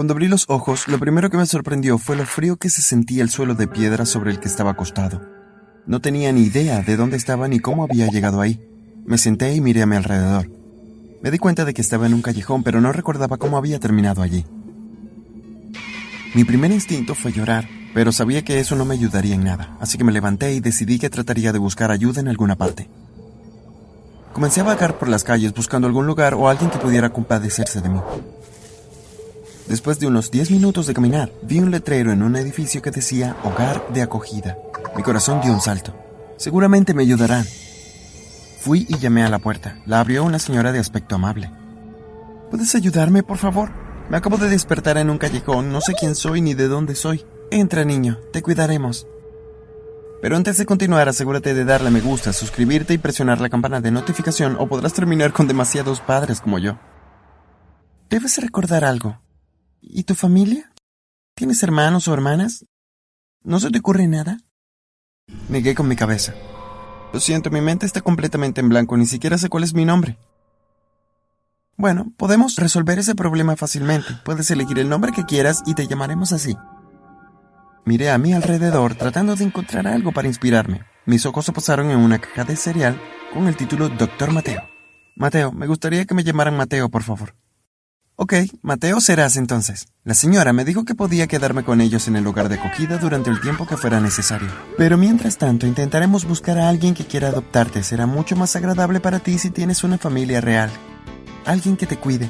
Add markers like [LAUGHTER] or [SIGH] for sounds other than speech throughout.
Cuando abrí los ojos, lo primero que me sorprendió fue lo frío que se sentía el suelo de piedra sobre el que estaba acostado. No tenía ni idea de dónde estaba ni cómo había llegado ahí. Me senté y miré a mi alrededor. Me di cuenta de que estaba en un callejón, pero no recordaba cómo había terminado allí. Mi primer instinto fue llorar, pero sabía que eso no me ayudaría en nada, así que me levanté y decidí que trataría de buscar ayuda en alguna parte. Comencé a vagar por las calles buscando algún lugar o alguien que pudiera compadecerse de mí. Después de unos 10 minutos de caminar, vi un letrero en un edificio que decía Hogar de Acogida. Mi corazón dio un salto. Seguramente me ayudarán. Fui y llamé a la puerta. La abrió una señora de aspecto amable. ¿Puedes ayudarme, por favor? Me acabo de despertar en un callejón, no sé quién soy ni de dónde soy. Entra, niño, te cuidaremos. Pero antes de continuar, asegúrate de darle me gusta, suscribirte y presionar la campana de notificación o podrás terminar con demasiados padres como yo. Debes recordar algo. ¿Y tu familia? ¿Tienes hermanos o hermanas? ¿No se te ocurre nada? Negué con mi cabeza. Lo siento, mi mente está completamente en blanco, ni siquiera sé cuál es mi nombre. Bueno, podemos resolver ese problema fácilmente. Puedes elegir el nombre que quieras y te llamaremos así. Miré a mi alrededor tratando de encontrar algo para inspirarme. Mis ojos se posaron en una caja de cereal con el título Doctor Mateo. Mateo, me gustaría que me llamaran Mateo, por favor. Ok, Mateo serás entonces. La señora me dijo que podía quedarme con ellos en el lugar de acogida durante el tiempo que fuera necesario. Pero mientras tanto intentaremos buscar a alguien que quiera adoptarte. Será mucho más agradable para ti si tienes una familia real. Alguien que te cuide.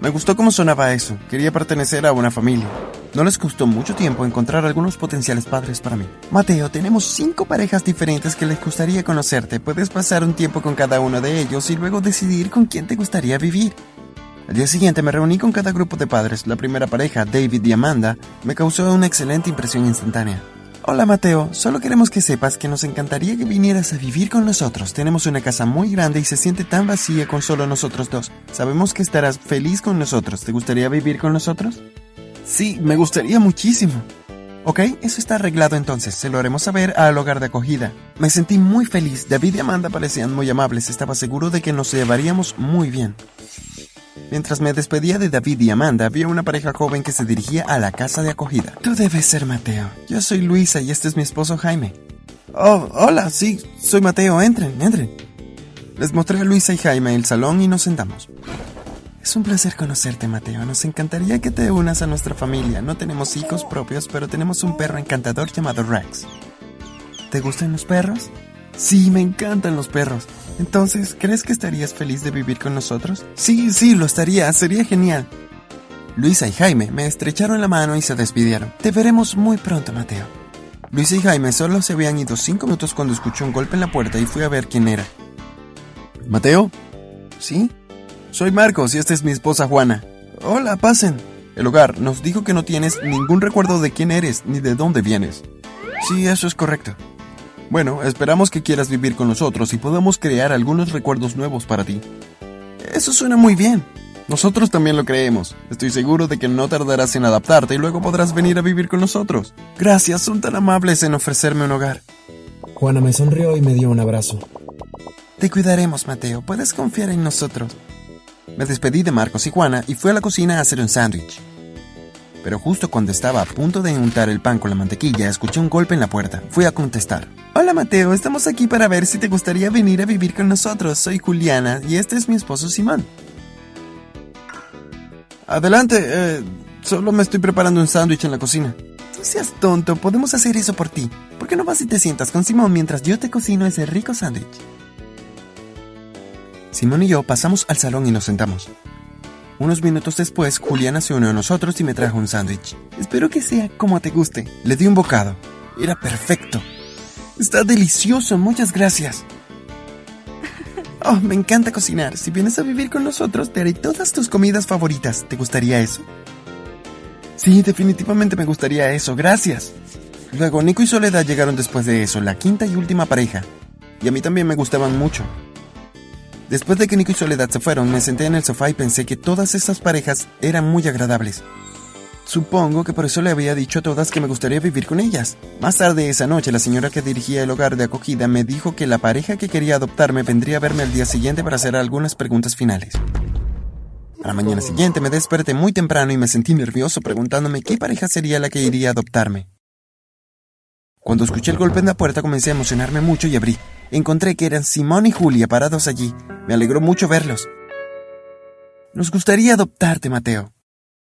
Me gustó cómo sonaba eso. Quería pertenecer a una familia. No les costó mucho tiempo encontrar algunos potenciales padres para mí. Mateo, tenemos cinco parejas diferentes que les gustaría conocerte. Puedes pasar un tiempo con cada uno de ellos y luego decidir con quién te gustaría vivir. Al día siguiente me reuní con cada grupo de padres. La primera pareja, David y Amanda, me causó una excelente impresión instantánea. Hola Mateo, solo queremos que sepas que nos encantaría que vinieras a vivir con nosotros. Tenemos una casa muy grande y se siente tan vacía con solo nosotros dos. Sabemos que estarás feliz con nosotros. ¿Te gustaría vivir con nosotros? Sí, me gustaría muchísimo. Ok, eso está arreglado entonces, se lo haremos saber al hogar de acogida. Me sentí muy feliz, David y Amanda parecían muy amables, estaba seguro de que nos llevaríamos muy bien. Mientras me despedía de David y Amanda, vi a una pareja joven que se dirigía a la casa de acogida. Tú debes ser Mateo. Yo soy Luisa y este es mi esposo Jaime. Oh, hola, sí, soy Mateo. Entren, entren. Les mostré a Luisa y Jaime el salón y nos sentamos. Es un placer conocerte, Mateo. Nos encantaría que te unas a nuestra familia. No tenemos hijos propios, pero tenemos un perro encantador llamado Rex. ¿Te gustan los perros? Sí, me encantan los perros. Entonces, ¿crees que estarías feliz de vivir con nosotros? Sí, sí, lo estaría, sería genial. Luisa y Jaime me estrecharon la mano y se despidieron. Te veremos muy pronto, Mateo. Luisa y Jaime solo se habían ido cinco minutos cuando escuché un golpe en la puerta y fui a ver quién era. ¿Mateo? ¿Sí? Soy Marcos y esta es mi esposa Juana. Hola, pasen. El hogar nos dijo que no tienes ningún recuerdo de quién eres ni de dónde vienes. Sí, eso es correcto. Bueno, esperamos que quieras vivir con nosotros y podamos crear algunos recuerdos nuevos para ti. Eso suena muy bien. Nosotros también lo creemos. Estoy seguro de que no tardarás en adaptarte y luego podrás venir a vivir con nosotros. Gracias, son tan amables en ofrecerme un hogar. Juana me sonrió y me dio un abrazo. Te cuidaremos, Mateo. Puedes confiar en nosotros. Me despedí de Marcos y Juana y fui a la cocina a hacer un sándwich. Pero justo cuando estaba a punto de untar el pan con la mantequilla, escuché un golpe en la puerta. Fui a contestar. Hola Mateo, estamos aquí para ver si te gustaría venir a vivir con nosotros. Soy Juliana y este es mi esposo Simón. Adelante, eh, solo me estoy preparando un sándwich en la cocina. No seas tonto, podemos hacer eso por ti. ¿Por qué no vas y te sientas con Simón mientras yo te cocino ese rico sándwich? Simón y yo pasamos al salón y nos sentamos. Unos minutos después, Juliana se unió a nosotros y me trajo un sándwich. Espero que sea como te guste. Le di un bocado. Era perfecto. Está delicioso, muchas gracias. [LAUGHS] Oh, me encanta cocinar. Si vienes a vivir con nosotros, te haré todas tus comidas favoritas. ¿Te gustaría eso? Sí, definitivamente me gustaría eso. Gracias. Luego, Nico y Soledad llegaron después de eso, la quinta y última pareja. Y a mí también me gustaban mucho. Después de que Nico y Soledad se fueron, me senté en el sofá y pensé que todas estas parejas eran muy agradables. Supongo que por eso le había dicho a todas que me gustaría vivir con ellas. Más tarde esa noche, la señora que dirigía el hogar de acogida me dijo que la pareja que quería adoptarme vendría a verme al día siguiente para hacer algunas preguntas finales. A la mañana siguiente me desperté muy temprano y me sentí nervioso preguntándome qué pareja sería la que iría a adoptarme. Cuando escuché el golpe en la puerta comencé a emocionarme mucho y abrí. Encontré que eran Simón y Julia parados allí. Me alegró mucho verlos. Nos gustaría adoptarte, Mateo.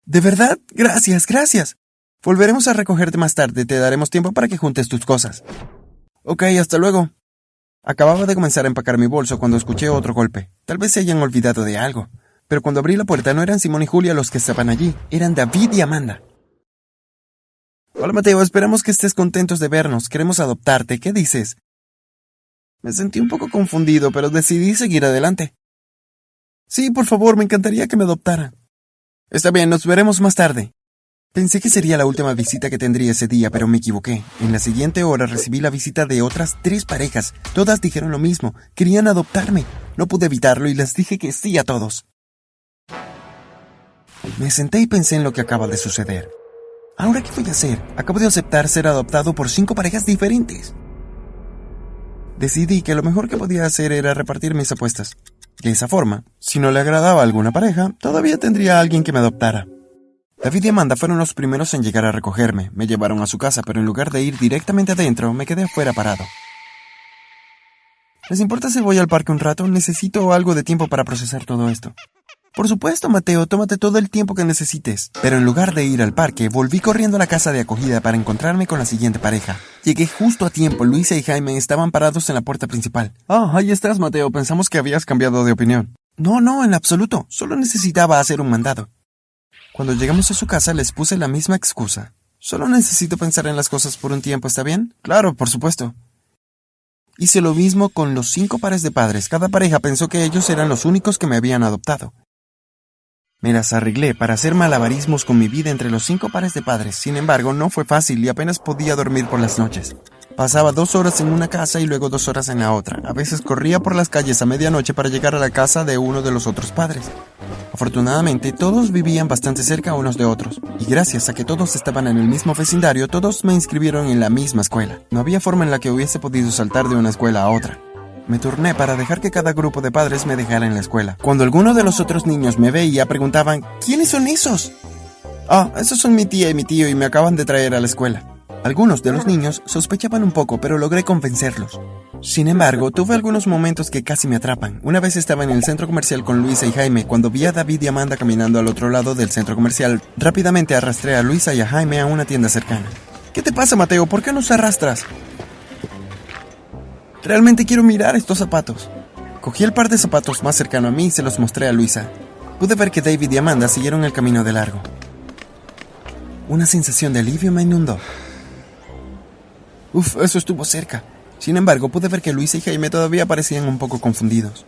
¿De verdad? Gracias, gracias. Volveremos a recogerte más tarde. Te daremos tiempo para que juntes tus cosas. Ok, hasta luego. Acababa de comenzar a empacar mi bolso cuando escuché otro golpe. Tal vez se hayan olvidado de algo. Pero cuando abrí la puerta no eran Simón y Julia los que estaban allí, eran David y Amanda. Hola Mateo, esperamos que estés contentos de vernos. Queremos adoptarte. ¿Qué dices? Me sentí un poco confundido, pero decidí seguir adelante. Sí, por favor, me encantaría que me adoptara. Está bien, nos veremos más tarde. Pensé que sería la última visita que tendría ese día, pero me equivoqué. En la siguiente hora recibí la visita de otras tres parejas. Todas dijeron lo mismo. Querían adoptarme. No pude evitarlo y les dije que sí a todos. Me senté y pensé en lo que acaba de suceder. ¿Ahora qué voy a hacer? Acabo de aceptar ser adoptado por cinco parejas diferentes. Decidí que lo mejor que podía hacer era repartir mis apuestas. De esa forma, si no le agradaba a alguna pareja, todavía tendría a alguien que me adoptara. David y Amanda fueron los primeros en llegar a recogerme. Me llevaron a su casa, pero en lugar de ir directamente adentro, me quedé afuera parado. ¿Les importa si voy al parque un rato? Necesito algo de tiempo para procesar todo esto. Por supuesto, Mateo, tómate todo el tiempo que necesites. Pero en lugar de ir al parque, volví corriendo a la casa de acogida para encontrarme con la siguiente pareja. Llegué justo a tiempo. Luisa y Jaime estaban parados en la puerta principal. Ah, ahí estás, Mateo. Pensamos que habías cambiado de opinión. No, no, en absoluto. Solo necesitaba hacer un mandado. Cuando llegamos a su casa les puse la misma excusa. Solo necesito pensar en las cosas por un tiempo, ¿está bien? Claro, por supuesto. Hice lo mismo con los cinco pares de padres. Cada pareja pensó que ellos eran los únicos que me habían adoptado. Me las arreglé para hacer malabarismos con mi vida entre los cinco pares de padres. Sin embargo, no fue fácil y apenas podía dormir por las noches. Pasaba dos horas en una casa y luego dos horas en la otra. A veces corría por las calles a medianoche para llegar a la casa de uno de los otros padres. Afortunadamente, todos vivían bastante cerca unos de otros, y gracias a que todos estaban en el mismo vecindario, todos me inscribieron en la misma escuela. No había forma en la que hubiese podido saltar de una escuela a otra. Me turné para dejar que cada grupo de padres me dejara en la escuela. Cuando alguno de los otros niños me veía, preguntaban, ¿quiénes son esos? Ah, esos son mi tía y mi tío y me acaban de traer a la escuela. Algunos de los niños sospechaban un poco, pero logré convencerlos. Sin embargo, tuve algunos momentos que casi me atrapan. Una vez estaba en el centro comercial con Luisa y Jaime cuando vi a David y Amanda caminando al otro lado del centro comercial. Rápidamente arrastré a Luisa y a Jaime a una tienda cercana. ¿Qué te pasa, Mateo? ¿Por qué nos arrastras? Realmente quiero mirar estos zapatos. Cogí el par de zapatos más cercano a mí y se los mostré a Luisa. Pude ver que David y Amanda siguieron el camino de largo. Una sensación de alivio me inundó. Uf, eso estuvo cerca. Sin embargo, pude ver que Luisa y Jaime todavía parecían un poco confundidos.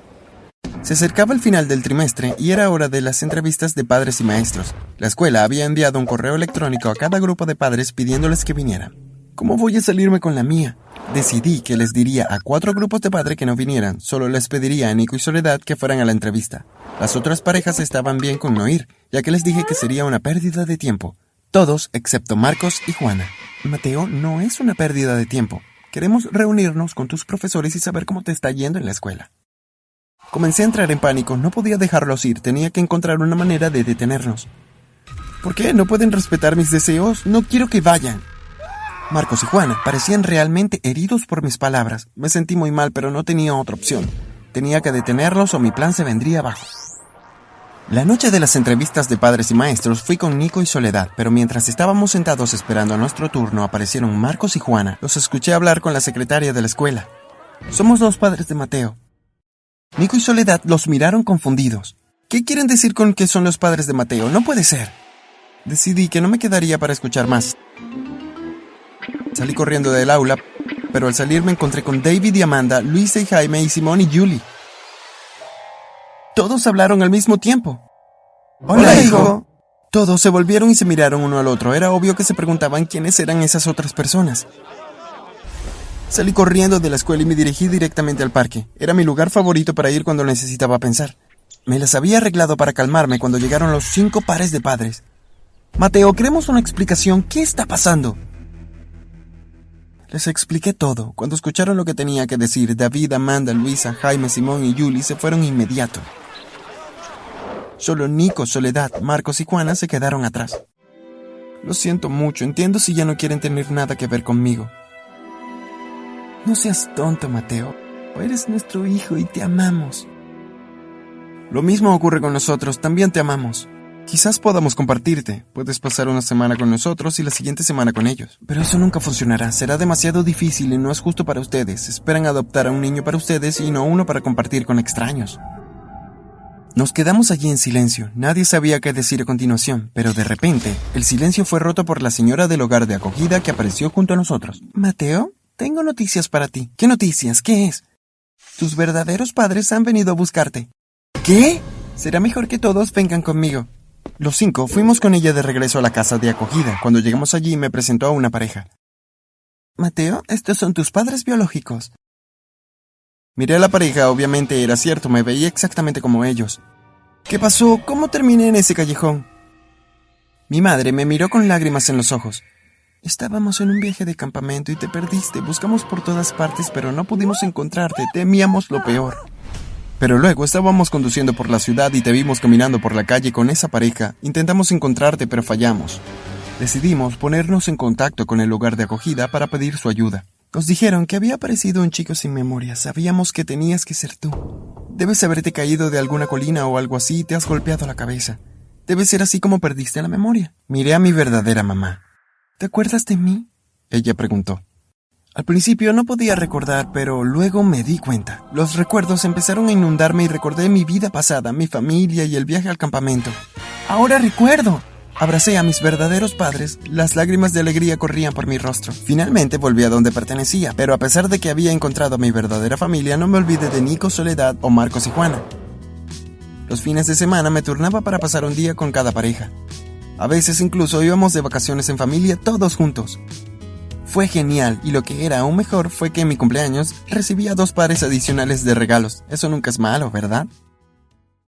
Se acercaba el final del trimestre y era hora de las entrevistas de padres y maestros. La escuela había enviado un correo electrónico a cada grupo de padres pidiéndoles que vinieran. ¿Cómo voy a salirme con la mía? Decidí que les diría a cuatro grupos de padres que no vinieran, solo les pediría a Nico y Soledad que fueran a la entrevista. Las otras parejas estaban bien con no ir, ya que les dije que sería una pérdida de tiempo. Todos, excepto Marcos y Juana. Mateo, no es una pérdida de tiempo. Queremos reunirnos con tus profesores y saber cómo te está yendo en la escuela. Comencé a entrar en pánico, no podía dejarlos ir, tenía que encontrar una manera de detenerlos. ¿Por qué? ¿No pueden respetar mis deseos? No quiero que vayan. Marcos y Juana parecían realmente heridos por mis palabras. Me sentí muy mal, pero no tenía otra opción. Tenía que detenerlos o mi plan se vendría abajo. La noche de las entrevistas de padres y maestros fui con Nico y Soledad, pero mientras estábamos sentados esperando nuestro turno aparecieron Marcos y Juana. Los escuché hablar con la secretaria de la escuela. Somos dos padres de Mateo. Nico y Soledad los miraron confundidos. ¿Qué quieren decir con que son los padres de Mateo? No puede ser. Decidí que no me quedaría para escuchar más. Salí corriendo del aula, pero al salir me encontré con David y Amanda, Luisa y Jaime y Simón y Julie. Todos hablaron al mismo tiempo. Hola, hijo. Todos se volvieron y se miraron uno al otro. Era obvio que se preguntaban quiénes eran esas otras personas. Salí corriendo de la escuela y me dirigí directamente al parque. Era mi lugar favorito para ir cuando necesitaba pensar. Me las había arreglado para calmarme cuando llegaron los cinco pares de padres. Mateo, queremos una explicación. ¿Qué está pasando? Les expliqué todo. Cuando escucharon lo que tenía que decir, David, Amanda, Luisa, Jaime, Simón y Julie se fueron inmediato. Solo Nico, Soledad, Marcos y Juana se quedaron atrás. Lo siento mucho, entiendo si ya no quieren tener nada que ver conmigo. No seas tonto, Mateo. Eres nuestro hijo y te amamos. Lo mismo ocurre con nosotros, también te amamos. Quizás podamos compartirte. Puedes pasar una semana con nosotros y la siguiente semana con ellos. Pero eso nunca funcionará. Será demasiado difícil y no es justo para ustedes. Esperan adoptar a un niño para ustedes y no uno para compartir con extraños. Nos quedamos allí en silencio. Nadie sabía qué decir a continuación, pero de repente, el silencio fue roto por la señora del hogar de acogida que apareció junto a nosotros. Mateo, tengo noticias para ti. ¿Qué noticias? ¿Qué es? Tus verdaderos padres han venido a buscarte. ¿Qué? Será mejor que todos vengan conmigo. Los cinco fuimos con ella de regreso a la casa de acogida. Cuando llegamos allí me presentó a una pareja. Mateo, estos son tus padres biológicos. Miré a la pareja, obviamente era cierto, me veía exactamente como ellos. ¿Qué pasó? ¿Cómo terminé en ese callejón? Mi madre me miró con lágrimas en los ojos. Estábamos en un viaje de campamento y te perdiste. Buscamos por todas partes, pero no pudimos encontrarte. Temíamos lo peor. Pero luego estábamos conduciendo por la ciudad y te vimos caminando por la calle con esa pareja. Intentamos encontrarte, pero fallamos. Decidimos ponernos en contacto con el lugar de acogida para pedir su ayuda. Nos dijeron que había aparecido un chico sin memoria. Sabíamos que tenías que ser tú. Debes haberte caído de alguna colina o algo así y te has golpeado la cabeza. Debe ser así como perdiste la memoria. Miré a mi verdadera mamá. ¿Te acuerdas de mí? Ella preguntó. Al principio no podía recordar, pero luego me di cuenta. Los recuerdos empezaron a inundarme y recordé mi vida pasada, mi familia y el viaje al campamento. Ahora recuerdo. Abracé a mis verdaderos padres, las lágrimas de alegría corrían por mi rostro. Finalmente volví a donde pertenecía, pero a pesar de que había encontrado a mi verdadera familia, no me olvidé de Nico, Soledad o Marcos y Juana. Los fines de semana me turnaba para pasar un día con cada pareja. A veces incluso íbamos de vacaciones en familia todos juntos. Fue genial y lo que era aún mejor fue que en mi cumpleaños recibía dos pares adicionales de regalos. Eso nunca es malo, ¿verdad?